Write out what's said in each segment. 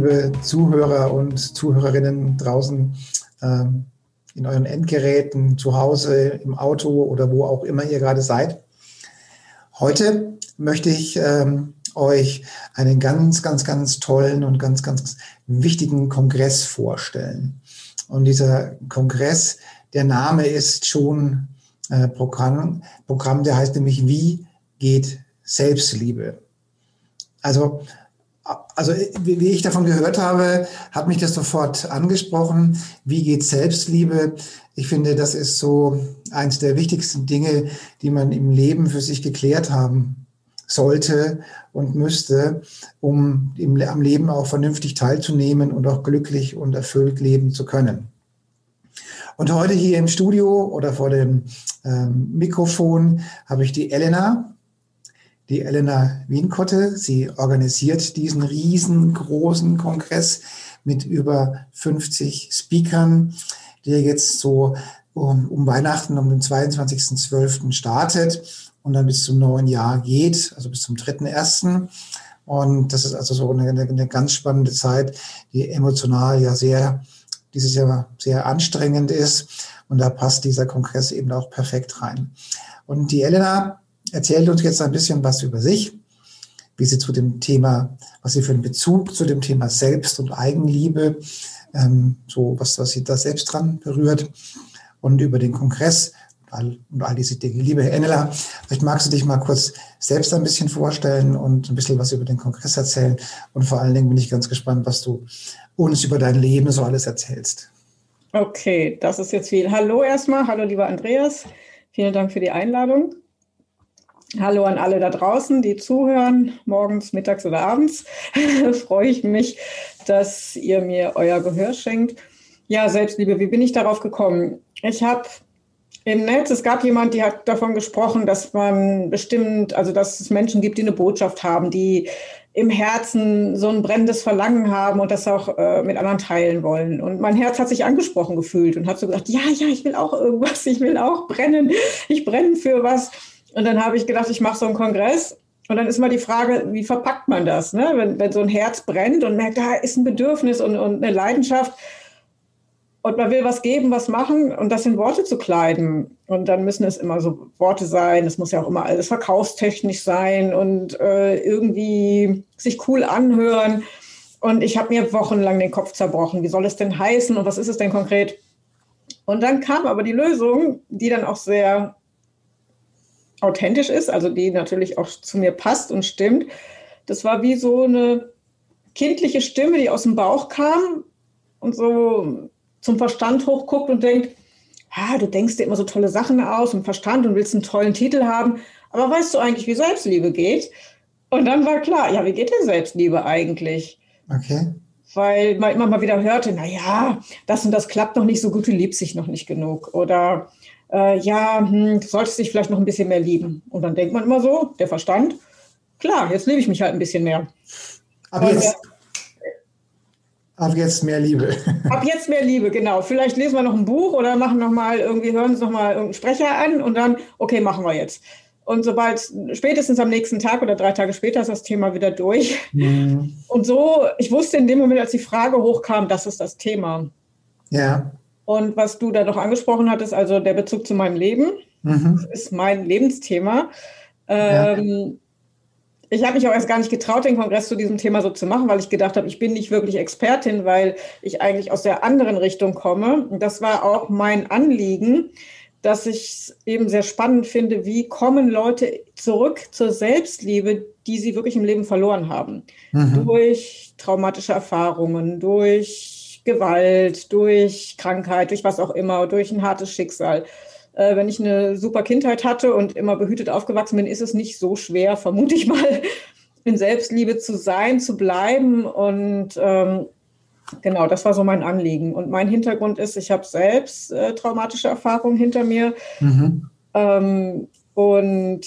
Liebe Zuhörer und Zuhörerinnen draußen ähm, in euren Endgeräten, zu Hause, im Auto oder wo auch immer ihr gerade seid. Heute möchte ich ähm, euch einen ganz, ganz, ganz tollen und ganz, ganz wichtigen Kongress vorstellen. Und dieser Kongress, der Name ist schon äh, Programm, Programm, der heißt nämlich Wie geht Selbstliebe? Also also wie ich davon gehört habe, hat mich das sofort angesprochen. Wie geht Selbstliebe? Ich finde, das ist so eins der wichtigsten Dinge, die man im Leben für sich geklärt haben sollte und müsste, um im, am Leben auch vernünftig teilzunehmen und auch glücklich und erfüllt leben zu können. Und heute hier im Studio oder vor dem ähm, Mikrofon habe ich die Elena die Elena Wienkotte. Sie organisiert diesen riesengroßen Kongress mit über 50 Speakern, der jetzt so um, um Weihnachten, um den 22.12. startet und dann bis zum neuen Jahr geht, also bis zum 3.1. Und das ist also so eine, eine ganz spannende Zeit, die emotional ja sehr, dieses Jahr sehr anstrengend ist. Und da passt dieser Kongress eben auch perfekt rein. Und die Elena erzählt uns jetzt ein bisschen was über sich, wie sie zu dem Thema, was sie für einen Bezug zu dem Thema Selbst- und Eigenliebe, ähm, so was, was sie da selbst dran berührt und über den Kongress und all, und all diese Dinge. Liebe Enela, vielleicht magst du dich mal kurz selbst ein bisschen vorstellen und ein bisschen was über den Kongress erzählen. Und vor allen Dingen bin ich ganz gespannt, was du uns über dein Leben so alles erzählst. Okay, das ist jetzt viel. Hallo erstmal, hallo lieber Andreas. Vielen Dank für die Einladung. Hallo an alle da draußen, die zuhören, morgens, mittags oder abends. Freue ich mich, dass ihr mir euer Gehör schenkt. Ja, Selbstliebe, wie bin ich darauf gekommen? Ich habe im Netz, es gab jemand, die hat davon gesprochen, dass man bestimmt, also dass es Menschen gibt, die eine Botschaft haben, die im Herzen so ein brennendes Verlangen haben und das auch äh, mit anderen teilen wollen. Und mein Herz hat sich angesprochen gefühlt und hat so gedacht, ja, ja, ich will auch irgendwas, ich will auch brennen, ich brenne für was. Und dann habe ich gedacht, ich mache so einen Kongress. Und dann ist mal die Frage, wie verpackt man das? Ne? Wenn, wenn so ein Herz brennt und merkt, da ist ein Bedürfnis und, und eine Leidenschaft und man will was geben, was machen und das in Worte zu kleiden. Und dann müssen es immer so Worte sein. Es muss ja auch immer alles verkaufstechnisch sein und äh, irgendwie sich cool anhören. Und ich habe mir wochenlang den Kopf zerbrochen. Wie soll es denn heißen und was ist es denn konkret? Und dann kam aber die Lösung, die dann auch sehr authentisch ist, also die natürlich auch zu mir passt und stimmt. Das war wie so eine kindliche Stimme, die aus dem Bauch kam und so zum Verstand hochguckt und denkt, ah, du denkst dir immer so tolle Sachen aus im Verstand und willst einen tollen Titel haben, aber weißt du eigentlich, wie Selbstliebe geht? Und dann war klar, ja, wie geht denn Selbstliebe eigentlich? Okay. Weil man immer mal wieder hörte, na ja, das und das klappt noch nicht so gut, du liebst dich noch nicht genug. Oder äh, ja, hm, du solltest dich vielleicht noch ein bisschen mehr lieben. Und dann denkt man immer so, der Verstand, klar, jetzt liebe ich mich halt ein bisschen mehr. Aber jetzt, ab jetzt mehr Liebe. Ab jetzt mehr Liebe, genau. Vielleicht lesen wir noch ein Buch oder machen noch mal irgendwie, hören uns noch mal irgendeinen Sprecher an und dann, okay, machen wir jetzt. Und sobald, spätestens am nächsten Tag oder drei Tage später ist das Thema wieder durch. Mhm. Und so, ich wusste in dem Moment, als die Frage hochkam, das ist das Thema. Ja. Und was du da noch angesprochen hattest, also der Bezug zu meinem Leben, mhm. ist mein Lebensthema. Ähm, ja. Ich habe mich auch erst gar nicht getraut, den Kongress zu diesem Thema so zu machen, weil ich gedacht habe, ich bin nicht wirklich Expertin, weil ich eigentlich aus der anderen Richtung komme. Und das war auch mein Anliegen, dass ich eben sehr spannend finde, wie kommen Leute zurück zur Selbstliebe, die sie wirklich im Leben verloren haben. Mhm. Durch traumatische Erfahrungen, durch Gewalt, durch Krankheit, durch was auch immer, durch ein hartes Schicksal. Äh, wenn ich eine super Kindheit hatte und immer behütet aufgewachsen bin, ist es nicht so schwer, vermute ich mal, in Selbstliebe zu sein, zu bleiben. Und ähm, genau, das war so mein Anliegen. Und mein Hintergrund ist, ich habe selbst äh, traumatische Erfahrungen hinter mir mhm. ähm, und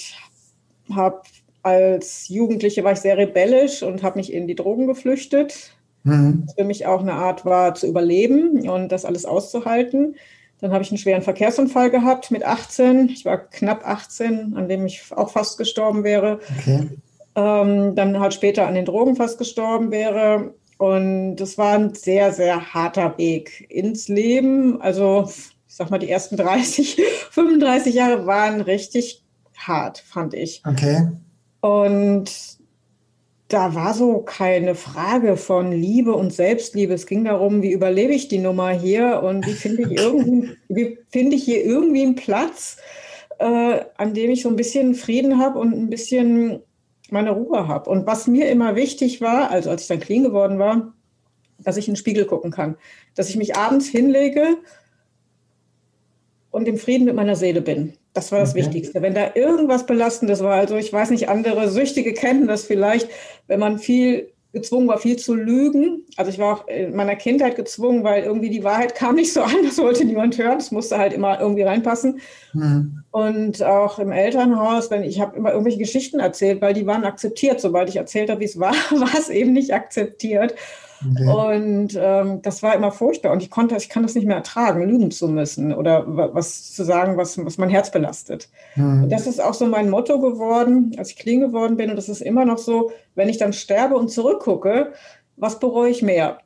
habe als Jugendliche war ich sehr rebellisch und habe mich in die Drogen geflüchtet. Mhm. Für mich auch eine Art war, zu überleben und das alles auszuhalten. Dann habe ich einen schweren Verkehrsunfall gehabt mit 18. Ich war knapp 18, an dem ich auch fast gestorben wäre. Okay. Ähm, dann halt später an den Drogen fast gestorben wäre. Und das war ein sehr, sehr harter Weg ins Leben. Also, ich sag mal, die ersten 30, 35 Jahre waren richtig hart, fand ich. Okay. Und da war so keine Frage von Liebe und Selbstliebe. Es ging darum, wie überlebe ich die Nummer hier und wie finde ich, irgendwie, wie finde ich hier irgendwie einen Platz, äh, an dem ich so ein bisschen Frieden habe und ein bisschen meine Ruhe habe. Und was mir immer wichtig war, also als ich dann clean geworden war, dass ich in den Spiegel gucken kann, dass ich mich abends hinlege und im Frieden mit meiner Seele bin. Das war das okay. Wichtigste. Wenn da irgendwas Belastendes war, also ich weiß nicht, andere Süchtige kennen das vielleicht, wenn man viel gezwungen war, viel zu lügen. Also ich war auch in meiner Kindheit gezwungen, weil irgendwie die Wahrheit kam nicht so an, das wollte niemand hören, das musste halt immer irgendwie reinpassen. Mhm. Und auch im Elternhaus, wenn ich habe immer irgendwelche Geschichten erzählt, weil die waren akzeptiert. Sobald ich erzählt habe, wie es war, war es eben nicht akzeptiert. Okay. Und ähm, das war immer furchtbar. Und ich konnte, ich kann das nicht mehr ertragen, lügen zu müssen oder was zu sagen, was, was mein Herz belastet. Mhm. das ist auch so mein Motto geworden, als ich clean geworden bin. Und das ist immer noch so, wenn ich dann sterbe und zurückgucke, was bereue ich mehr?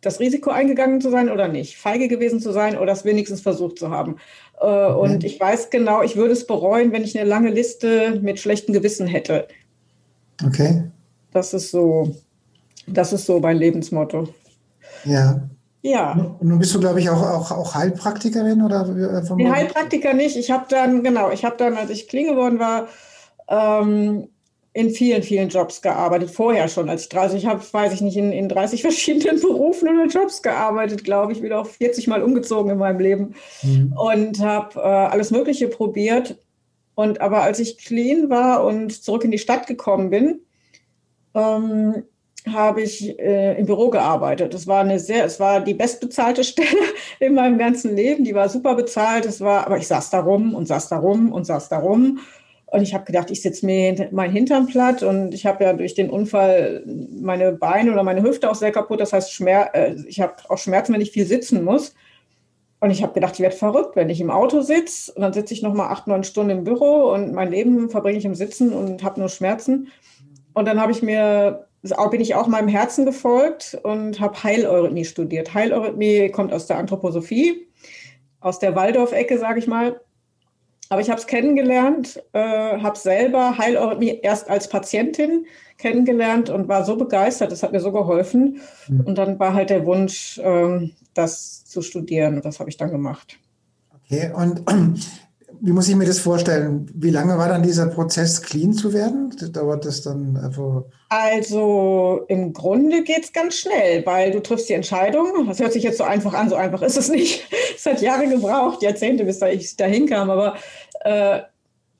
Das Risiko eingegangen zu sein oder nicht? Feige gewesen zu sein oder es wenigstens versucht zu haben? Äh, okay. Und ich weiß genau, ich würde es bereuen, wenn ich eine lange Liste mit schlechtem Gewissen hätte. Okay. Das ist so das ist so mein Lebensmotto. Ja. Ja. Und nun bist du, glaube ich, auch, auch, auch Heilpraktikerin oder? Nee, Heilpraktiker nicht. Ich habe dann, genau, ich habe dann, als ich clean geworden war, ähm, in vielen, vielen Jobs gearbeitet. Vorher schon, als ich 30, ich habe, weiß ich nicht, in, in 30 verschiedenen Berufen oder Jobs gearbeitet, glaube ich. Wieder auch 40 Mal umgezogen in meinem Leben mhm. und habe äh, alles Mögliche probiert. Und aber als ich clean war und zurück in die Stadt gekommen bin, ähm, habe ich äh, im Büro gearbeitet. Das war eine sehr, es war die bestbezahlte Stelle in meinem ganzen Leben. Die war super bezahlt. Es war, aber ich saß da rum und saß da rum und saß da rum. Und ich habe gedacht, ich sitze mir mein Hintern platt und ich habe ja durch den Unfall meine Beine oder meine Hüfte auch sehr kaputt. Das heißt, Schmer äh, ich habe auch Schmerzen, wenn ich viel sitzen muss. Und ich habe gedacht, ich werde verrückt, wenn ich im Auto sitze und dann sitze ich noch mal acht, neun Stunden im Büro und mein Leben verbringe ich im Sitzen und habe nur Schmerzen. Und dann habe ich mir bin ich auch meinem Herzen gefolgt und habe Heileurythmie studiert. Heileurythmie kommt aus der Anthroposophie, aus der Waldorf-Ecke, sage ich mal. Aber ich habe es kennengelernt, äh, habe selber Heileurythmie erst als Patientin kennengelernt und war so begeistert, das hat mir so geholfen. Mhm. Und dann war halt der Wunsch, äh, das zu studieren und das habe ich dann gemacht. Okay, und wie muss ich mir das vorstellen? Wie lange war dann dieser Prozess, clean zu werden? Dauert das dann einfach? Also im Grunde geht es ganz schnell, weil du triffst die Entscheidung. Das hört sich jetzt so einfach an, so einfach ist es nicht. Es hat Jahre gebraucht, Jahrzehnte, bis da ich dahin kam. Aber äh,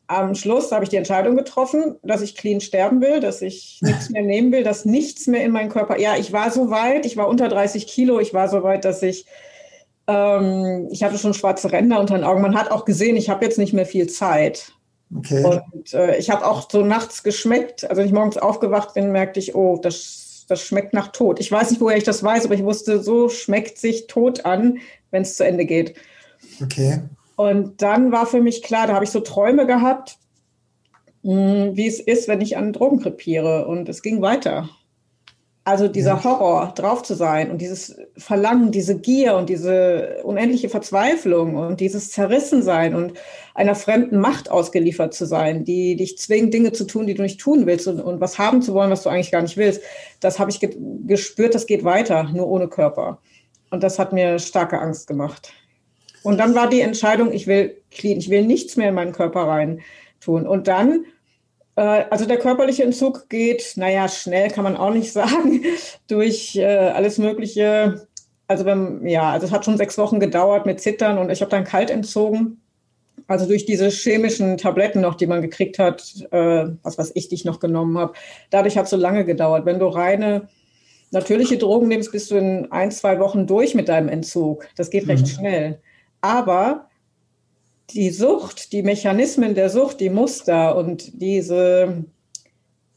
am Schluss habe ich die Entscheidung getroffen, dass ich clean sterben will, dass ich nichts mehr nehmen will, dass nichts mehr in meinen Körper. Ja, ich war so weit, ich war unter 30 Kilo, ich war so weit, dass ich ähm, ich hatte schon schwarze Ränder unter den Augen. Man hat auch gesehen, ich habe jetzt nicht mehr viel Zeit. Okay. Und äh, ich habe auch so nachts geschmeckt. Also, wenn ich morgens aufgewacht bin, merkte ich, oh, das, das schmeckt nach Tod. Ich weiß nicht, woher ich das weiß, aber ich wusste, so schmeckt sich Tod an, wenn es zu Ende geht. Okay. Und dann war für mich klar, da habe ich so Träume gehabt, hm, wie es ist, wenn ich an Drogen krepiere. Und es ging weiter. Also dieser Horror, drauf zu sein und dieses Verlangen, diese Gier und diese unendliche Verzweiflung und dieses Zerrissensein und einer fremden Macht ausgeliefert zu sein, die dich zwingt, Dinge zu tun, die du nicht tun willst und, und was haben zu wollen, was du eigentlich gar nicht willst, das habe ich ge gespürt, das geht weiter, nur ohne Körper. Und das hat mir starke Angst gemacht. Und dann war die Entscheidung, ich will clean, ich will nichts mehr in meinen Körper rein tun. Und dann also der körperliche Entzug geht, naja, schnell kann man auch nicht sagen, durch äh, alles Mögliche. Also wenn, ja, also es hat schon sechs Wochen gedauert mit Zittern und ich habe dann kalt entzogen. Also durch diese chemischen Tabletten noch, die man gekriegt hat, äh, was weiß ich, die ich noch genommen habe. Dadurch hat es so lange gedauert. Wenn du reine natürliche Drogen nimmst, bist du in ein, zwei Wochen durch mit deinem Entzug. Das geht recht mhm. schnell. Aber die Sucht, die Mechanismen der Sucht, die Muster und diese,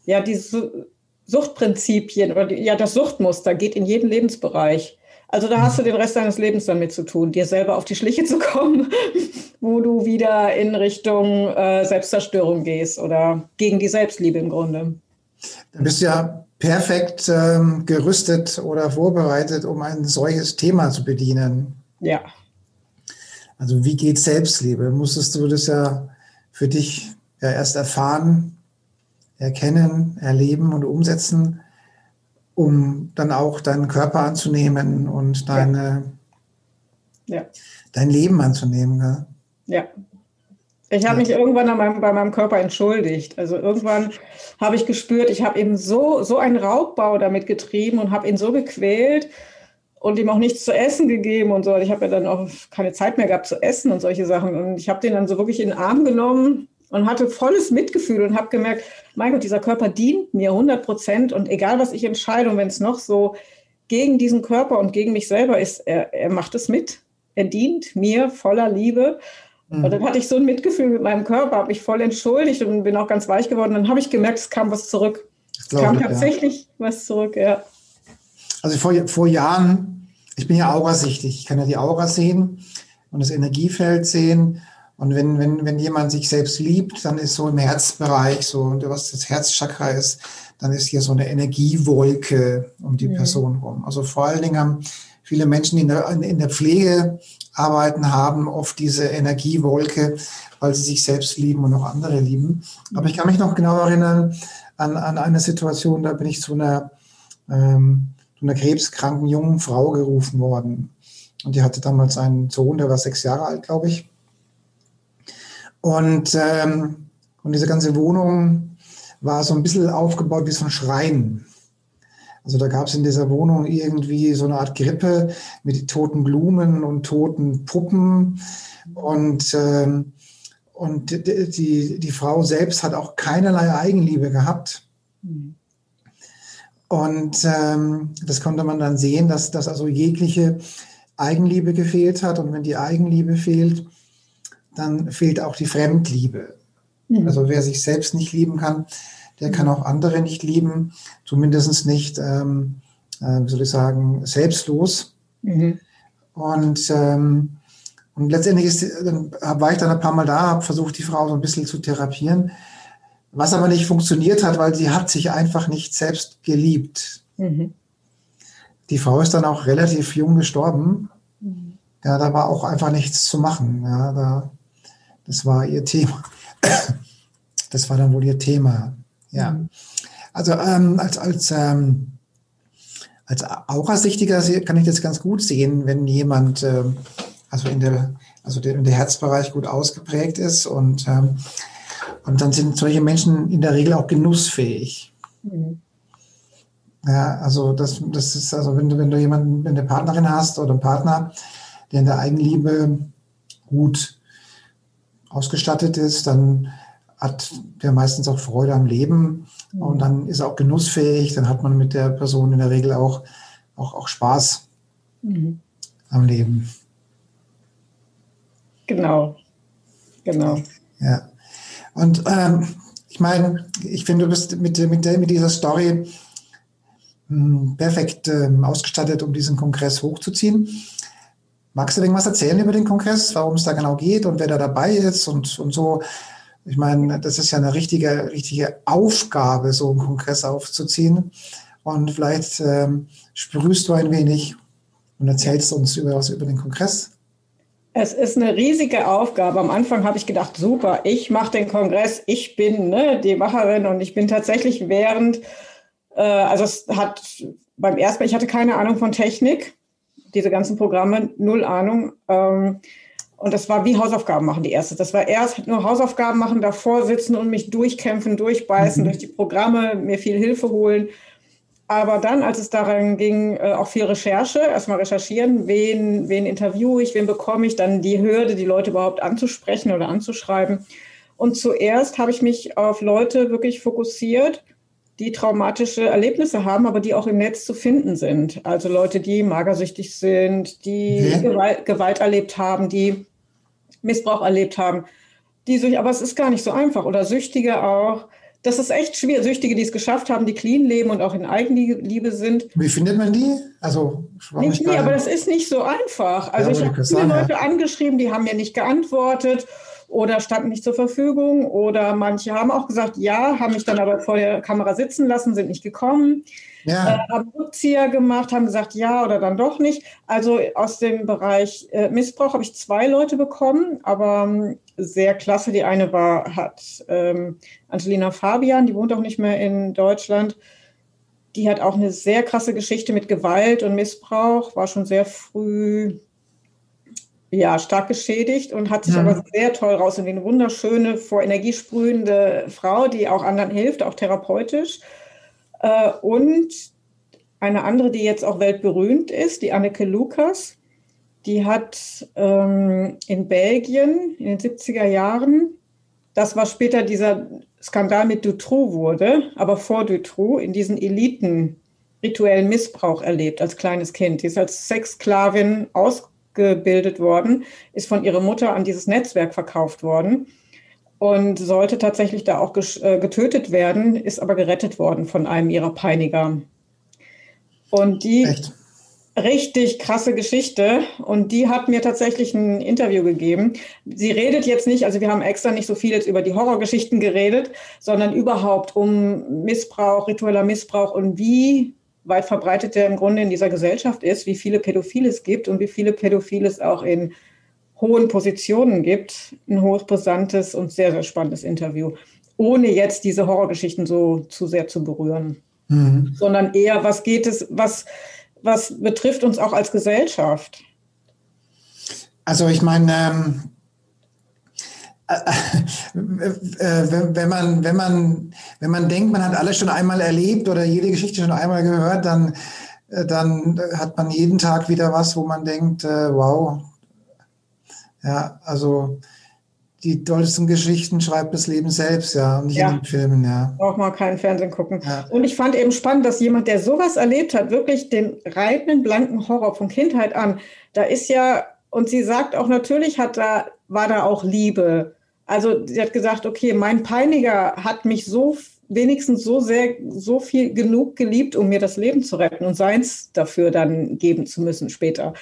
ja, diese Suchtprinzipien oder die, ja, das Suchtmuster geht in jeden Lebensbereich. Also da hast du den Rest deines Lebens damit zu tun, dir selber auf die Schliche zu kommen, wo du wieder in Richtung äh, Selbstzerstörung gehst oder gegen die Selbstliebe im Grunde. Dann bist du ja perfekt ähm, gerüstet oder vorbereitet, um ein solches Thema zu bedienen. Ja. Also wie geht Selbstliebe? Musstest du das ja für dich ja erst erfahren, erkennen, erleben und umsetzen, um dann auch deinen Körper anzunehmen und deine, ja. dein Leben anzunehmen. Ja. ja. Ich habe mich irgendwann meinem, bei meinem Körper entschuldigt. Also irgendwann habe ich gespürt, ich habe eben so, so einen Raubbau damit getrieben und habe ihn so gequält und ihm auch nichts zu essen gegeben und so. Ich habe ja dann auch keine Zeit mehr gehabt zu essen und solche Sachen. Und ich habe den dann so wirklich in den Arm genommen und hatte volles Mitgefühl und habe gemerkt, mein Gott, dieser Körper dient mir 100 Prozent und egal was ich entscheide und wenn es noch so gegen diesen Körper und gegen mich selber ist, er, er macht es mit. Er dient mir voller Liebe. Mhm. Und dann hatte ich so ein Mitgefühl mit meinem Körper, habe mich voll entschuldigt und bin auch ganz weich geworden. Dann habe ich gemerkt, es kam was zurück. Es kam tatsächlich ja. was zurück, ja. Also vor, vor Jahren, ich bin ja aurasichtig, ich kann ja die Aura sehen und das Energiefeld sehen. Und wenn, wenn, wenn jemand sich selbst liebt, dann ist so im Herzbereich, so, und was das Herzchakra ist, dann ist hier so eine Energiewolke um die mhm. Person rum. Also vor allen Dingen haben viele Menschen, die in der, in der Pflege arbeiten, haben oft diese Energiewolke, weil sie sich selbst lieben und auch andere lieben. Aber ich kann mich noch genau erinnern an, an eine Situation, da bin ich zu einer, ähm, zu einer krebskranken jungen Frau gerufen worden. Und die hatte damals einen Sohn, der war sechs Jahre alt, glaube ich. Und, ähm, und diese ganze Wohnung war so ein bisschen aufgebaut wie so ein Schrein. Also da gab es in dieser Wohnung irgendwie so eine Art Grippe mit toten Blumen und toten Puppen. Und, ähm, und die, die Frau selbst hat auch keinerlei Eigenliebe gehabt. Und ähm, das konnte man dann sehen, dass, dass also jegliche Eigenliebe gefehlt hat. Und wenn die Eigenliebe fehlt, dann fehlt auch die Fremdliebe. Mhm. Also wer sich selbst nicht lieben kann, der kann auch andere nicht lieben, zumindest nicht, ähm, äh, wie soll ich sagen, selbstlos. Mhm. Und, ähm, und letztendlich ist, dann war ich dann ein paar Mal da, habe versucht, die Frau so ein bisschen zu therapieren, was aber nicht funktioniert hat, weil sie hat sich einfach nicht selbst geliebt. Mhm. Die Frau ist dann auch relativ jung gestorben. Mhm. Ja, da war auch einfach nichts zu machen. Ja, da, das war ihr Thema. Das war dann wohl ihr Thema. Ja. Mhm. Also ähm, als, als, ähm, als Aurasichtiger kann ich das ganz gut sehen, wenn jemand ähm, also in der, also der, der Herzbereich gut ausgeprägt ist und, ähm, und dann sind solche Menschen in der Regel auch genussfähig. Mhm. Ja, also das, das ist, also wenn du, wenn du jemanden, wenn du eine Partnerin hast oder einen Partner, der in der Eigenliebe gut ausgestattet ist, dann hat der meistens auch Freude am Leben mhm. und dann ist er auch genussfähig, dann hat man mit der Person in der Regel auch, auch, auch Spaß mhm. am Leben. Genau, genau. Ja. Und ähm, ich meine, ich finde, du bist mit, mit, mit dieser Story mh, hm, perfekt ähm, ausgestattet, um diesen Kongress hochzuziehen. Magst du irgendwas erzählen über den Kongress, warum es da genau geht und wer da dabei ist und, und so? Ich meine, das ist ja eine richtige, richtige Aufgabe, so einen Kongress aufzuziehen. Und vielleicht ähm, sprühst du ein wenig und erzählst uns über über den Kongress. Es ist eine riesige Aufgabe. Am Anfang habe ich gedacht, super, ich mache den Kongress, ich bin ne, die Macherin und ich bin tatsächlich während, äh, also es hat beim ersten Mal, ich hatte keine Ahnung von Technik, diese ganzen Programme, null Ahnung. Ähm, und das war wie Hausaufgaben machen, die erste. Das war erst nur Hausaufgaben machen, davor sitzen und mich durchkämpfen, durchbeißen mhm. durch die Programme, mir viel Hilfe holen. Aber dann, als es daran ging, äh, auch viel Recherche, erstmal recherchieren, wen, wen interviewe ich, wen bekomme ich, dann die Hürde, die Leute überhaupt anzusprechen oder anzuschreiben. Und zuerst habe ich mich auf Leute wirklich fokussiert, die traumatische Erlebnisse haben, aber die auch im Netz zu finden sind. Also Leute, die magersüchtig sind, die okay. Gewalt, Gewalt erlebt haben, die Missbrauch erlebt haben. Die, aber es ist gar nicht so einfach. Oder Süchtige auch das ist echt schwierig. Süchtige, die es geschafft haben, die clean leben und auch in Eigenliebe sind. Wie findet man die? Also nicht nie, aber das ist nicht so einfach. Also ja, ich habe viele Leute ja. angeschrieben, die haben mir nicht geantwortet oder standen nicht zur Verfügung oder manche haben auch gesagt, ja, haben mich dann aber vor der Kamera sitzen lassen, sind nicht gekommen. Ja. Äh, haben Rückzieher gemacht, haben gesagt, ja oder dann doch nicht. Also aus dem Bereich äh, Missbrauch habe ich zwei Leute bekommen, aber ähm, sehr klasse. Die eine war, hat ähm, Angelina Fabian, die wohnt auch nicht mehr in Deutschland. Die hat auch eine sehr krasse Geschichte mit Gewalt und Missbrauch, war schon sehr früh ja, stark geschädigt und hat sich ja. aber sehr toll raus. Und eine wunderschöne, vor Energie sprühende Frau, die auch anderen hilft, auch therapeutisch. Äh, und eine andere, die jetzt auch weltberühmt ist, die Anneke Lukas. Die hat ähm, in Belgien in den 70er Jahren, das war später dieser Skandal mit Dutroux wurde, aber vor Dutroux in diesen Eliten rituellen Missbrauch erlebt als kleines Kind. Die ist als Sexsklavin ausgebildet worden, ist von ihrer Mutter an dieses Netzwerk verkauft worden und sollte tatsächlich da auch äh, getötet werden, ist aber gerettet worden von einem ihrer Peiniger. Und die Echt? richtig krasse Geschichte und die hat mir tatsächlich ein Interview gegeben. Sie redet jetzt nicht, also wir haben extra nicht so viel jetzt über die Horrorgeschichten geredet, sondern überhaupt um Missbrauch, ritueller Missbrauch und wie weit verbreitet der im Grunde in dieser Gesellschaft ist, wie viele Pädophile es gibt und wie viele Pädophile es auch in hohen Positionen gibt. Ein hochbrisantes und sehr, sehr spannendes Interview, ohne jetzt diese Horrorgeschichten so zu sehr zu berühren, mhm. sondern eher, was geht es, was was betrifft uns auch als Gesellschaft? Also ich meine, ähm, äh, äh, wenn, man, wenn, man, wenn man denkt, man hat alles schon einmal erlebt oder jede Geschichte schon einmal gehört, dann, äh, dann hat man jeden Tag wieder was, wo man denkt, äh, wow. Ja, also die tollsten Geschichten schreibt das Leben selbst, ja, und nicht ja. in den Filmen, ja. Braucht mal keinen Fernsehen gucken. Ja. Und ich fand eben spannend, dass jemand, der sowas erlebt hat, wirklich den reinen, blanken Horror von Kindheit an, da ist ja, und sie sagt auch, natürlich hat da, war da auch Liebe. Also sie hat gesagt, okay, mein Peiniger hat mich so wenigstens so sehr, so viel genug geliebt, um mir das Leben zu retten und seins dafür dann geben zu müssen später.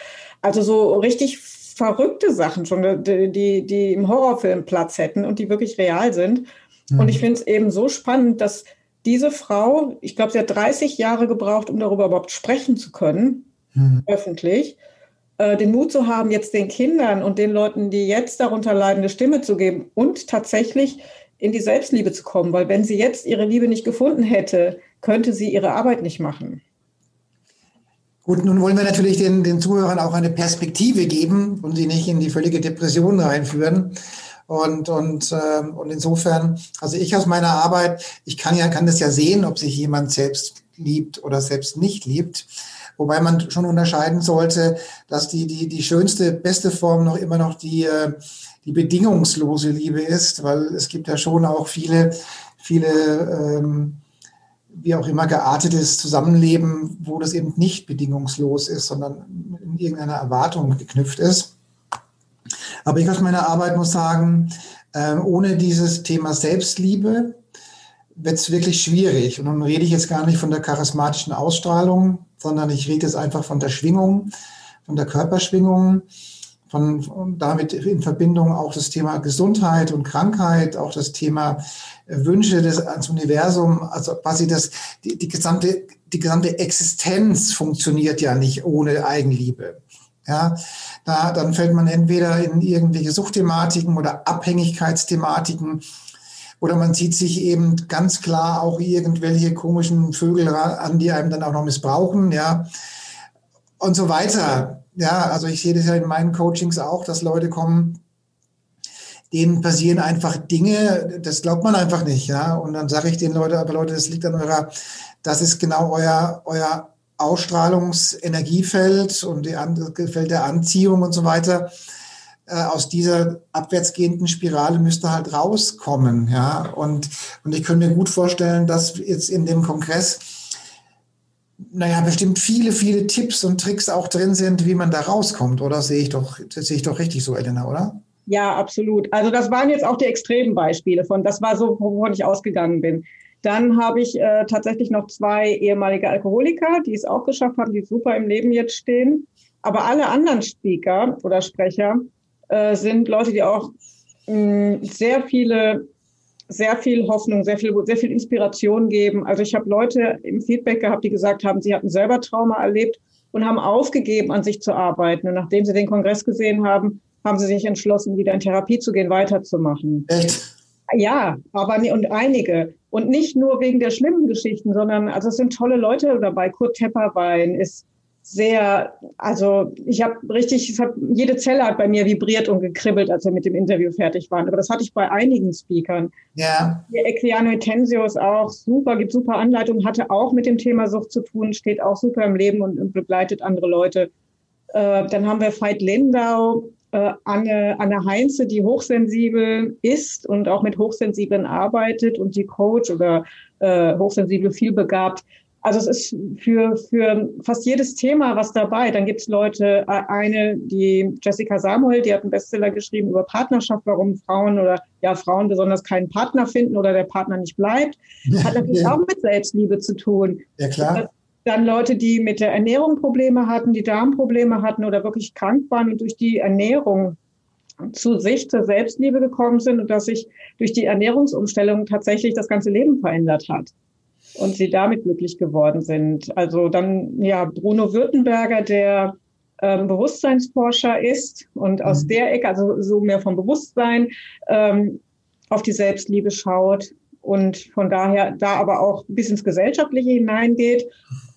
Also so richtig verrückte Sachen schon, die, die, im Horrorfilm Platz hätten und die wirklich real sind. Mhm. Und ich finde es eben so spannend, dass diese Frau, ich glaube, sie hat 30 Jahre gebraucht, um darüber überhaupt sprechen zu können, mhm. öffentlich, den Mut zu haben, jetzt den Kindern und den Leuten, die jetzt darunter leiden, eine Stimme zu geben und tatsächlich in die Selbstliebe zu kommen, weil wenn sie jetzt ihre Liebe nicht gefunden hätte, könnte sie ihre Arbeit nicht machen. Gut, nun wollen wir natürlich den, den Zuhörern auch eine Perspektive geben und sie nicht in die völlige Depression reinführen. Und, und, äh, und insofern, also ich aus meiner Arbeit, ich kann ja, kann das ja sehen, ob sich jemand selbst liebt oder selbst nicht liebt. Wobei man schon unterscheiden sollte, dass die, die, die schönste, beste Form noch immer noch die, äh, die bedingungslose Liebe ist, weil es gibt ja schon auch viele, viele ähm, wie auch immer geartetes Zusammenleben, wo das eben nicht bedingungslos ist, sondern in irgendeiner Erwartung geknüpft ist. Aber ich aus meiner Arbeit muss sagen, ähm, ohne dieses Thema Selbstliebe wird es wirklich schwierig. Und nun rede ich jetzt gar nicht von der charismatischen Ausstrahlung, sondern ich rede jetzt einfach von der Schwingung, von der Körperschwingung, von damit in Verbindung auch das Thema Gesundheit und Krankheit, auch das Thema äh, Wünsche des, ans Universum, also quasi das, die, die gesamte, die gesamte Existenz funktioniert ja nicht ohne Eigenliebe. Ja, da, dann fällt man entweder in irgendwelche Suchtthematiken oder Abhängigkeitsthematiken oder man zieht sich eben ganz klar auch irgendwelche komischen Vögel an, die einem dann auch noch missbrauchen, ja, und so weiter. Ja, also ich sehe das ja in meinen Coachings auch, dass Leute kommen, denen passieren einfach Dinge, das glaubt man einfach nicht, ja. Und dann sage ich den Leuten, aber Leute, das liegt an eurer, das ist genau euer, euer Ausstrahlungsenergiefeld und die Feld der Anziehung und so weiter. Äh, aus dieser abwärtsgehenden Spirale müsste halt rauskommen, ja. Und, und ich könnte mir gut vorstellen, dass jetzt in dem Kongress naja, bestimmt viele, viele Tipps und Tricks auch drin sind, wie man da rauskommt, oder sehe ich doch, sehe ich doch richtig so, Elena, oder? Ja, absolut. Also das waren jetzt auch die extremen Beispiele von, das war so, wovon ich ausgegangen bin. Dann habe ich äh, tatsächlich noch zwei ehemalige Alkoholiker, die es auch geschafft haben, die super im Leben jetzt stehen. Aber alle anderen Speaker oder Sprecher äh, sind Leute, die auch mh, sehr viele sehr viel Hoffnung, sehr viel, sehr viel Inspiration geben. Also ich habe Leute im Feedback gehabt, die gesagt haben, sie hatten selber Trauma erlebt und haben aufgegeben, an sich zu arbeiten. Und nachdem sie den Kongress gesehen haben, haben sie sich entschlossen, wieder in Therapie zu gehen, weiterzumachen. Echt? Ja, aber und einige. Und nicht nur wegen der schlimmen Geschichten, sondern also es sind tolle Leute dabei. Kurt Tepperwein ist sehr, also ich habe richtig, es hat, jede Zelle hat bei mir vibriert und gekribbelt, als wir mit dem Interview fertig waren. Aber das hatte ich bei einigen Speakern. Ja. Der Equiano Etensio ist auch super, gibt super Anleitungen, hatte auch mit dem Thema Sucht zu tun, steht auch super im Leben und, und begleitet andere Leute. Äh, dann haben wir Veit Lindau, äh, Anne, Anne Heinze, die hochsensibel ist und auch mit Hochsensiblen arbeitet und die Coach oder äh, hochsensibel vielbegabt also es ist für, für fast jedes Thema was dabei. Dann gibt es Leute, äh, eine, die Jessica Samuel, die hat einen Bestseller geschrieben über Partnerschaft, warum Frauen oder ja Frauen besonders keinen Partner finden oder der Partner nicht bleibt. Hat natürlich ja. auch mit Selbstliebe zu tun. Ja, klar. Dann Leute, die mit der Ernährung Probleme hatten, die Darmprobleme hatten oder wirklich krank waren und durch die Ernährung zu sich, zur Selbstliebe gekommen sind und dass sich durch die Ernährungsumstellung tatsächlich das ganze Leben verändert hat und sie damit glücklich geworden sind. Also dann ja Bruno Württemberger, der ähm, Bewusstseinsforscher ist und aus mhm. der Ecke, also so mehr vom Bewusstsein, ähm, auf die Selbstliebe schaut und von daher da aber auch bis ins Gesellschaftliche hineingeht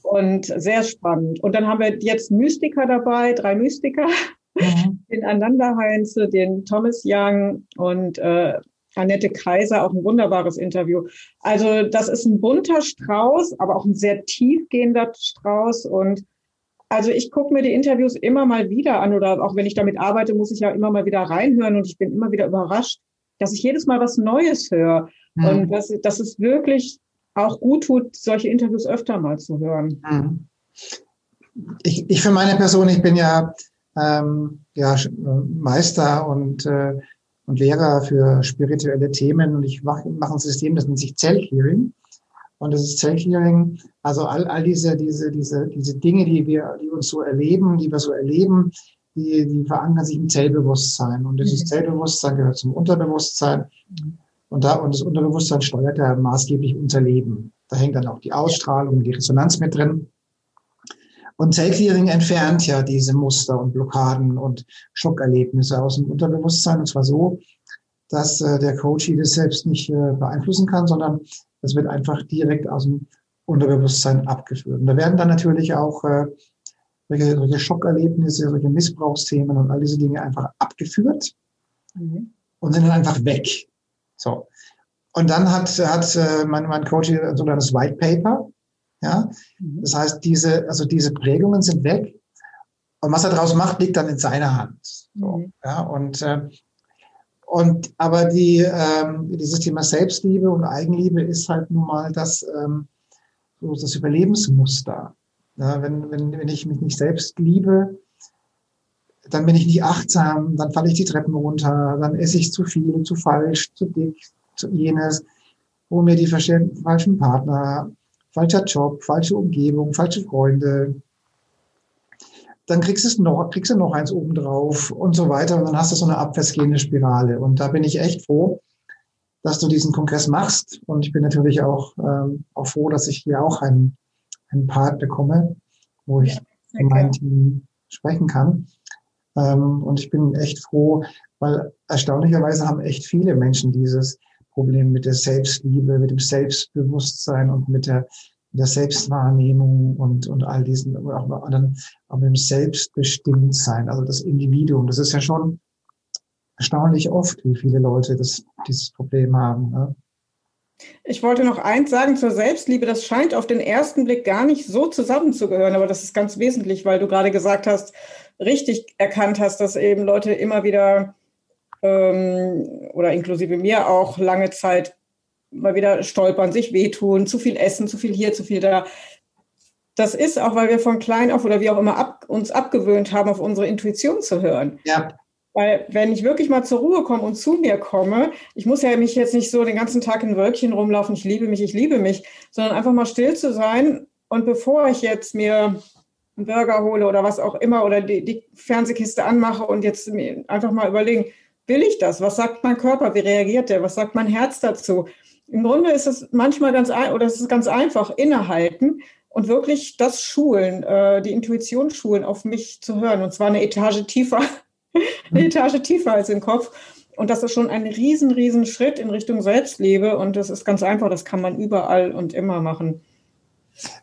und sehr spannend. Und dann haben wir jetzt Mystiker dabei, drei Mystiker, mhm. den Ananda Heinze, den Thomas Young und äh, Annette Kaiser, auch ein wunderbares Interview. Also das ist ein bunter Strauß, aber auch ein sehr tiefgehender Strauß. Und also ich gucke mir die Interviews immer mal wieder an oder auch wenn ich damit arbeite, muss ich ja immer mal wieder reinhören und ich bin immer wieder überrascht, dass ich jedes Mal was Neues höre mhm. und dass, dass es wirklich auch gut tut, solche Interviews öfter mal zu hören. Mhm. Ich, ich für meine Person, ich bin ja, ähm, ja Meister und äh, und Lehrer für spirituelle Themen und ich mache mach ein System, das nennt sich Zellclearing. Und das ist Zellclearing, also all, all diese, diese, diese, diese Dinge, die wir, die uns so erleben, die wir so erleben, die, die verankern sich im Zellbewusstsein. Und dieses mhm. Zellbewusstsein gehört zum Unterbewusstsein. Und da, und das Unterbewusstsein steuert ja maßgeblich unser Leben. Da hängt dann auch die Ausstrahlung, die Resonanz mit drin. Und Zellclearing entfernt ja diese Muster und Blockaden und Schockerlebnisse aus dem Unterbewusstsein. Und zwar so, dass äh, der Coach das selbst nicht äh, beeinflussen kann, sondern das wird einfach direkt aus dem Unterbewusstsein abgeführt. Und da werden dann natürlich auch äh, solche, solche Schockerlebnisse, solche Missbrauchsthemen und all diese Dinge einfach abgeführt mhm. und sind dann einfach weg. So. Und dann hat, hat äh, mein, mein Coach so ein sogenanntes White Paper, ja, mhm. das heißt, diese, also diese Prägungen sind weg. Und was er daraus macht, liegt dann in seiner Hand. So, mhm. ja, und, äh, und aber die, ähm, dieses Thema Selbstliebe und Eigenliebe ist halt nun mal das, ähm, so das Überlebensmuster. Ja, wenn, wenn, wenn ich mich nicht selbst liebe, dann bin ich nicht achtsam, dann falle ich die Treppen runter, dann esse ich zu viel, zu falsch, zu dick, zu jenes, hole mir die falschen Partner, falscher Job, falsche Umgebung, falsche Freunde. Dann kriegst du noch, kriegst du noch eins obendrauf und so weiter. Und dann hast du so eine abwärtsgehende Spirale. Und da bin ich echt froh, dass du diesen Kongress machst. Und ich bin natürlich auch, ähm, auch froh, dass ich hier auch einen, einen Part bekomme, wo ich ja, mein Team sprechen kann. Ähm, und ich bin echt froh, weil erstaunlicherweise haben echt viele Menschen dieses Problem mit der Selbstliebe, mit dem Selbstbewusstsein und mit der, der Selbstwahrnehmung und, und all diesen, auch anderen, auch mit dem Selbstbestimmtsein, also das Individuum. Das ist ja schon erstaunlich oft, wie viele Leute das, dieses Problem haben. Ne? Ich wollte noch eins sagen zur Selbstliebe. Das scheint auf den ersten Blick gar nicht so zusammenzugehören, aber das ist ganz wesentlich, weil du gerade gesagt hast, richtig erkannt hast, dass eben Leute immer wieder ähm, oder inklusive mir auch lange Zeit mal wieder stolpern, sich wehtun, zu viel essen, zu viel hier, zu viel da. Das ist auch, weil wir von klein auf oder wie auch immer ab, uns abgewöhnt haben, auf unsere Intuition zu hören. Ja. Weil wenn ich wirklich mal zur Ruhe komme und zu mir komme, ich muss ja mich jetzt nicht so den ganzen Tag in Wölkchen rumlaufen, ich liebe mich, ich liebe mich, sondern einfach mal still zu sein. Und bevor ich jetzt mir einen Burger hole oder was auch immer oder die, die Fernsehkiste anmache und jetzt einfach mal überlegen, will ich das? Was sagt mein Körper? Wie reagiert der? Was sagt mein Herz dazu? Im Grunde ist es manchmal ganz oder es ist ganz einfach, innehalten und wirklich das schulen, äh, die Intuition schulen, auf mich zu hören. Und zwar eine Etage tiefer, eine Etage tiefer als im Kopf. Und das ist schon ein riesen, riesen Schritt in Richtung Selbstliebe. Und das ist ganz einfach, das kann man überall und immer machen.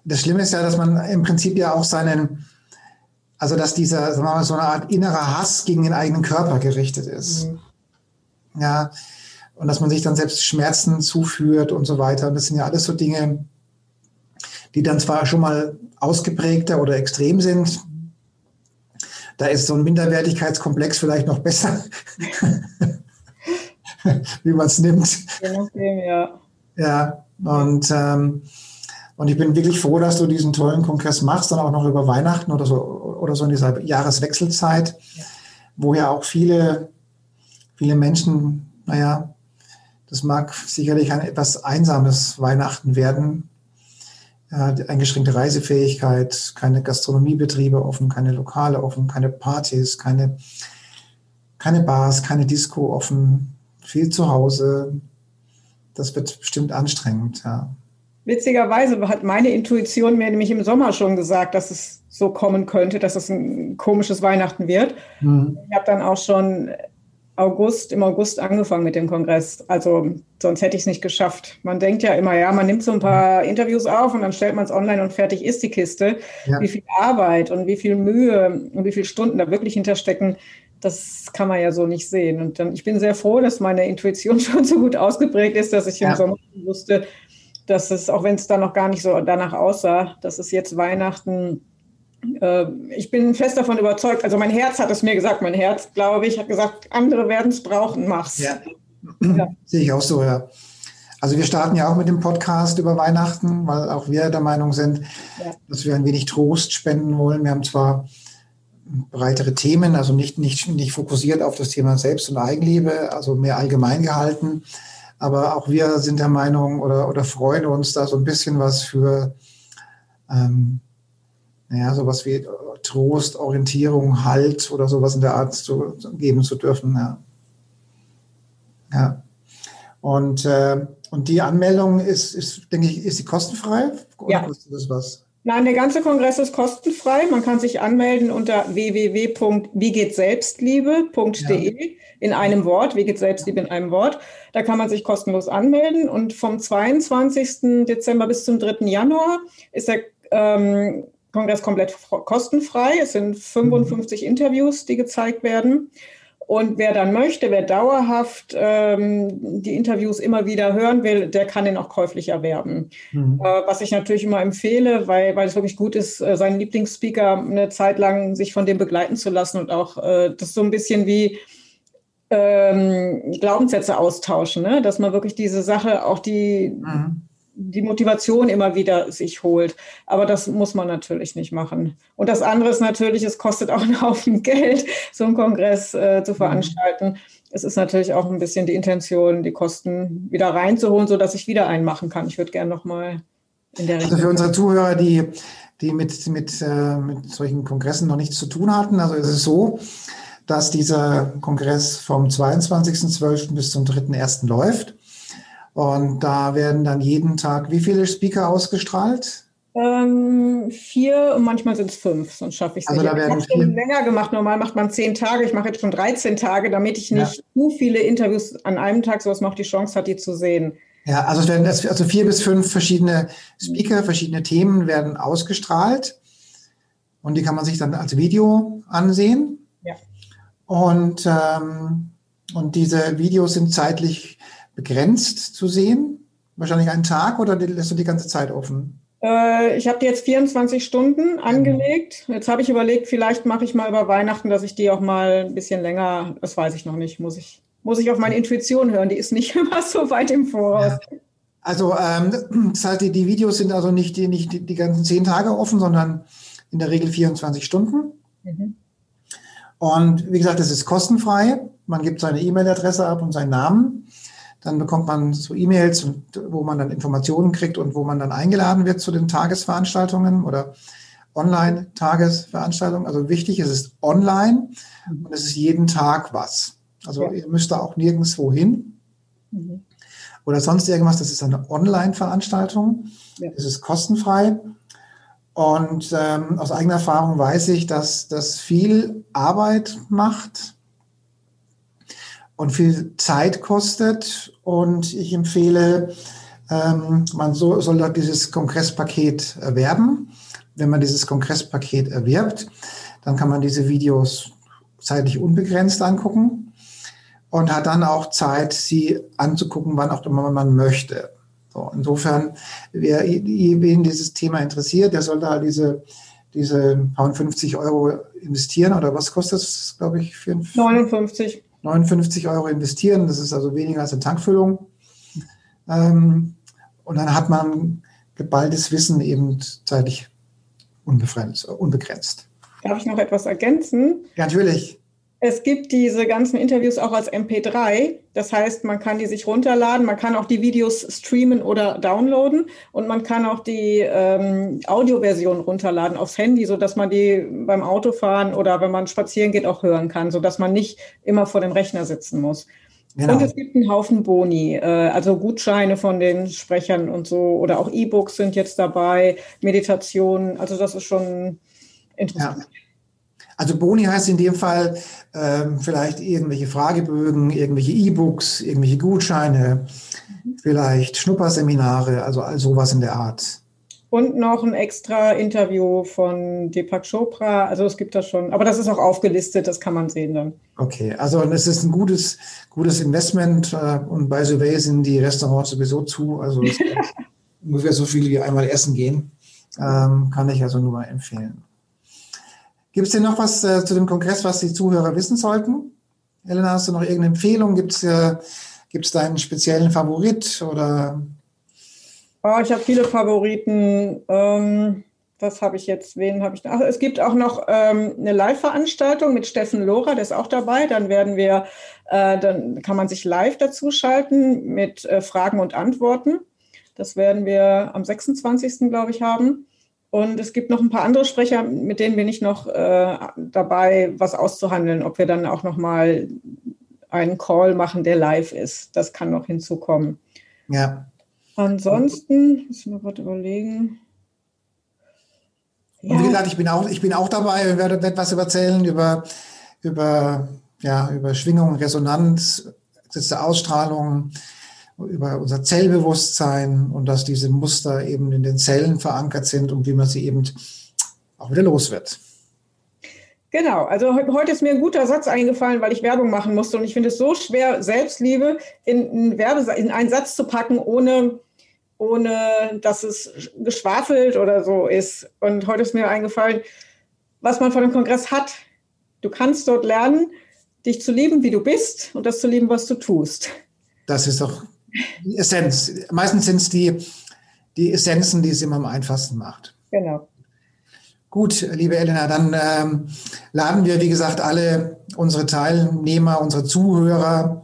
Das Schlimme ist ja, dass man im Prinzip ja auch seinen, also dass dieser, sagen wir mal, so eine Art innerer Hass gegen den eigenen Körper gerichtet ist. Mhm. Ja, und dass man sich dann selbst Schmerzen zuführt und so weiter. Und das sind ja alles so Dinge, die dann zwar schon mal ausgeprägter oder extrem sind. Da ist so ein Minderwertigkeitskomplex vielleicht noch besser, wie man es nimmt. Ja, ja. und ähm, und ich bin wirklich froh, dass du diesen tollen Kongress machst, dann auch noch über Weihnachten oder so, oder so in dieser Jahreswechselzeit, ja. wo ja auch viele, viele Menschen, naja, das mag sicherlich ein etwas einsames Weihnachten werden. Ja, eingeschränkte Reisefähigkeit, keine Gastronomiebetriebe offen, keine Lokale offen, keine Partys, keine, keine Bars, keine Disco offen, viel zu Hause. Das wird bestimmt anstrengend, ja. Witzigerweise hat meine Intuition mir nämlich im Sommer schon gesagt, dass es so kommen könnte, dass es ein komisches Weihnachten wird. Mhm. Ich habe dann auch schon August, im August angefangen mit dem Kongress. Also sonst hätte ich es nicht geschafft. Man denkt ja immer, ja, man nimmt so ein paar. Interviews auf und dann stellt man es online und fertig ist die Kiste. Ja. Wie viel Arbeit und wie viel Mühe und wie viele Stunden da wirklich hinterstecken, das kann man ja so nicht sehen. Und dann, ich bin sehr froh, dass meine Intuition schon so gut ausgeprägt ist, dass ich ja. im Sommer wusste, dass es, auch wenn es da noch gar nicht so danach aussah, dass es jetzt Weihnachten, äh, ich bin fest davon überzeugt, also mein Herz hat es mir gesagt, mein Herz, glaube ich, hat gesagt, andere werden es brauchen, mach's. Ja. ja. Sehe ich auch so, ja. Also wir starten ja auch mit dem Podcast über Weihnachten, weil auch wir der Meinung sind, ja. dass wir ein wenig Trost spenden wollen. Wir haben zwar breitere Themen, also nicht, nicht, nicht fokussiert auf das Thema Selbst- und Eigenliebe, also mehr allgemein gehalten, aber auch wir sind der Meinung oder, oder freuen uns, da so ein bisschen was für, ähm, naja, sowas wie Trost, Orientierung, Halt oder sowas in der Art zu, zu geben zu dürfen. Ja. ja. Und, äh, und die Anmeldung ist, ist, denke ich, ist sie kostenfrei? Oder ja. kostet das was? Nein, der ganze Kongress ist kostenfrei. Man kann sich anmelden unter www.wiegehtselbstliebe.de ja. in einem Wort. Wie geht Selbstliebe in einem Wort? Da kann man sich kostenlos anmelden. Und vom 22. Dezember bis zum 3. Januar ist der ähm, Kongress komplett kostenfrei. Es sind 55 mhm. Interviews, die gezeigt werden. Und wer dann möchte, wer dauerhaft ähm, die Interviews immer wieder hören will, der kann den auch käuflich erwerben. Mhm. Äh, was ich natürlich immer empfehle, weil, weil es wirklich gut ist, äh, seinen Lieblingsspeaker eine Zeit lang sich von dem begleiten zu lassen und auch äh, das so ein bisschen wie ähm, Glaubenssätze austauschen, ne? dass man wirklich diese Sache auch die mhm die Motivation immer wieder sich holt. Aber das muss man natürlich nicht machen. Und das andere ist natürlich, es kostet auch einen Haufen Geld, so einen Kongress äh, zu mhm. veranstalten. Es ist natürlich auch ein bisschen die Intention, die Kosten wieder reinzuholen, sodass ich wieder einen machen kann. Ich würde gerne nochmal in der Richtung. Also für unsere Zuhörer, die, die mit, mit, äh, mit solchen Kongressen noch nichts zu tun hatten, also es ist so, dass dieser Kongress vom 22.12. bis zum 3.1. läuft. Und da werden dann jeden Tag wie viele Speaker ausgestrahlt? Ähm, vier und manchmal sind es fünf, sonst schaffe ich es also nicht. Da werden ich habe länger gemacht. Normal macht man zehn Tage. Ich mache jetzt schon 13 Tage, damit ich nicht ja. zu viele Interviews an einem Tag, sodass man auch die Chance hat, die zu sehen. Ja, also es werden das, also vier bis fünf verschiedene Speaker, verschiedene Themen werden ausgestrahlt. Und die kann man sich dann als Video ansehen. Ja. Und ähm, Und diese Videos sind zeitlich begrenzt zu sehen? Wahrscheinlich einen Tag oder lässt du die ganze Zeit offen? Äh, ich habe die jetzt 24 Stunden angelegt. Jetzt habe ich überlegt, vielleicht mache ich mal über Weihnachten, dass ich die auch mal ein bisschen länger, das weiß ich noch nicht, muss ich, muss ich auf meine Intuition hören. Die ist nicht immer so weit im Voraus. Ja. Also ähm, das heißt, die, die, Videos sind also nicht, die, nicht die, die ganzen zehn Tage offen, sondern in der Regel 24 Stunden. Mhm. Und wie gesagt, es ist kostenfrei. Man gibt seine E-Mail-Adresse ab und seinen Namen. Dann bekommt man so E-Mails, wo man dann Informationen kriegt und wo man dann eingeladen wird zu den Tagesveranstaltungen oder Online-Tagesveranstaltungen. Also wichtig, es ist online und es ist jeden Tag was. Also ja. ihr müsst da auch nirgendwo hin mhm. oder sonst irgendwas. Das ist eine Online-Veranstaltung. Ja. Es ist kostenfrei. Und ähm, aus eigener Erfahrung weiß ich, dass das viel Arbeit macht und viel Zeit kostet. Und ich empfehle, ähm, man so, soll dort dieses Kongresspaket erwerben. Wenn man dieses Kongresspaket erwirbt, dann kann man diese Videos zeitlich unbegrenzt angucken und hat dann auch Zeit, sie anzugucken, wann auch immer man möchte. So, insofern, wer wen dieses Thema interessiert, der sollte halt diese, diese 50 Euro investieren oder was kostet es, glaube ich, 59. 59 Euro investieren. Das ist also weniger als eine Tankfüllung. Ähm, und dann hat man geballtes Wissen eben zeitlich unbegrenzt. Darf ich noch etwas ergänzen? Ja, natürlich. Es gibt diese ganzen Interviews auch als MP3. Das heißt, man kann die sich runterladen, man kann auch die Videos streamen oder downloaden und man kann auch die ähm, Audioversion runterladen aufs Handy, sodass man die beim Autofahren oder wenn man spazieren geht auch hören kann, sodass man nicht immer vor dem Rechner sitzen muss. Genau. Und es gibt einen Haufen Boni, äh, also Gutscheine von den Sprechern und so oder auch E-Books sind jetzt dabei, Meditationen. Also das ist schon interessant. Ja. Also Boni heißt in dem Fall ähm, vielleicht irgendwelche Fragebögen, irgendwelche E-Books, irgendwelche Gutscheine, vielleicht Schnupperseminare, also all sowas in der Art. Und noch ein extra Interview von Deepak Chopra. Also es gibt das schon, aber das ist auch aufgelistet, das kann man sehen dann. Okay, also es ist ein gutes, gutes Investment äh, und bei Way sind die Restaurants sowieso zu. Also ungefähr so viel wie einmal essen gehen. Ähm, kann ich also nur empfehlen. Gibt es denn noch was äh, zu dem Kongress, was die Zuhörer wissen sollten? Elena, hast du noch irgendeine Empfehlung? Gibt es äh, da einen speziellen Favorit oder? Oh, ich habe viele Favoriten. Ähm, was habe ich jetzt? Wen habe ich? Ach, es gibt auch noch ähm, eine Live-Veranstaltung mit Steffen Lohrer, der ist auch dabei. Dann werden wir, äh, dann kann man sich live dazu schalten mit äh, Fragen und Antworten. Das werden wir am 26. glaube ich haben. Und es gibt noch ein paar andere Sprecher, mit denen bin ich noch äh, dabei, was auszuhandeln, ob wir dann auch noch mal einen Call machen, der live ist. Das kann noch hinzukommen. Ja. Ansonsten, muss ich mal gerade überlegen. Ja. Und wie gesagt, ich bin auch, ich bin auch dabei und werde etwas erzählen über, über, ja, über Schwingung, Resonanz, Ausstrahlung, über unser Zellbewusstsein und dass diese Muster eben in den Zellen verankert sind und wie man sie eben auch wieder los wird. Genau, also heute ist mir ein guter Satz eingefallen, weil ich Werbung machen musste und ich finde es so schwer, Selbstliebe in, Werbe, in einen Satz zu packen, ohne, ohne dass es geschwafelt oder so ist. Und heute ist mir eingefallen, was man von dem Kongress hat. Du kannst dort lernen, dich zu lieben, wie du bist und das zu lieben, was du tust. Das ist doch die Essenz. Meistens sind es die, die Essenzen, die es immer am einfachsten macht. Genau. Gut, liebe Elena, dann ähm, laden wir, wie gesagt, alle unsere Teilnehmer, unsere Zuhörer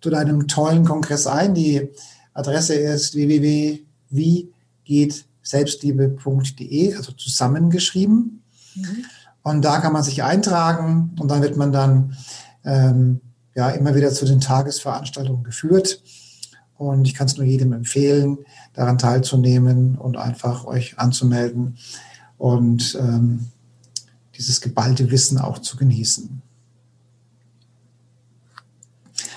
zu deinem tollen Kongress ein. Die Adresse ist www.wiegehtselbstliebe.de, also zusammengeschrieben. Mhm. Und da kann man sich eintragen und dann wird man dann ähm, ja immer wieder zu den Tagesveranstaltungen geführt. Und ich kann es nur jedem empfehlen, daran teilzunehmen und einfach euch anzumelden und ähm, dieses geballte Wissen auch zu genießen.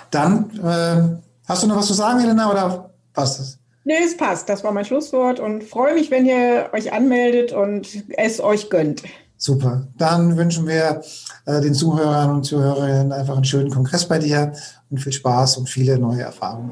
Dann, äh, hast du noch was zu sagen, Elena, oder passt es? Nee, es passt. Das war mein Schlusswort und freue mich, wenn ihr euch anmeldet und es euch gönnt. Super. Dann wünschen wir äh, den Zuhörern und Zuhörerinnen einfach einen schönen Kongress bei dir und viel Spaß und viele neue Erfahrungen.